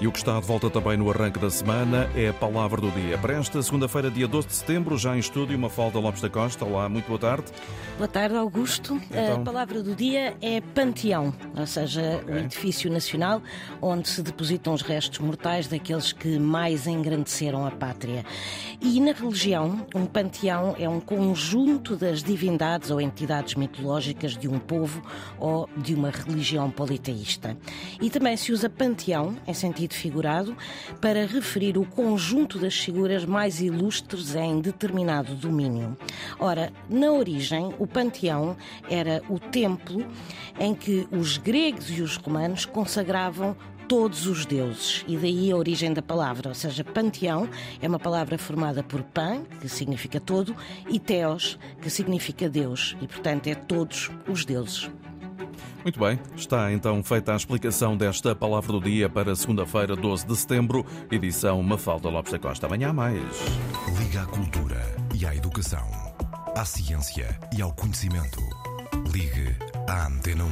E o que está de volta também no arranque da semana é a palavra do dia. Para esta segunda-feira, dia 12 de setembro, já em estúdio, uma falda Lopes da Costa. Olá, muito boa tarde. Boa tarde, Augusto. Então. A palavra do dia é panteão, ou seja, o Ok. edifício nacional onde se depositam os restos mortais daqueles que mais engrandeceram a pátria. E na religião, um panteão é um conjunto das divindades ou entidades mitológicas de um povo ou de uma religião politeísta. E também se usa panteão, em sentido figurado, para referir o conjunto das figuras mais ilustres em determinado domínio. Ora, na origem, o panteão era o templo em que os gregos e os romanos consagravam todos os deuses, e daí a origem da palavra, ou seja, panteão é uma palavra formada por pan, que significa todo, e teos, que significa Deus, e portanto é todos os deuses. Muito bem, está então feita a explicação desta palavra do dia para segunda-feira, 12 de setembro, edição Mafalda Lopes da Costa. Amanhã há mais. Liga à cultura e à educação, à ciência e ao conhecimento. Ligue à Antena 1.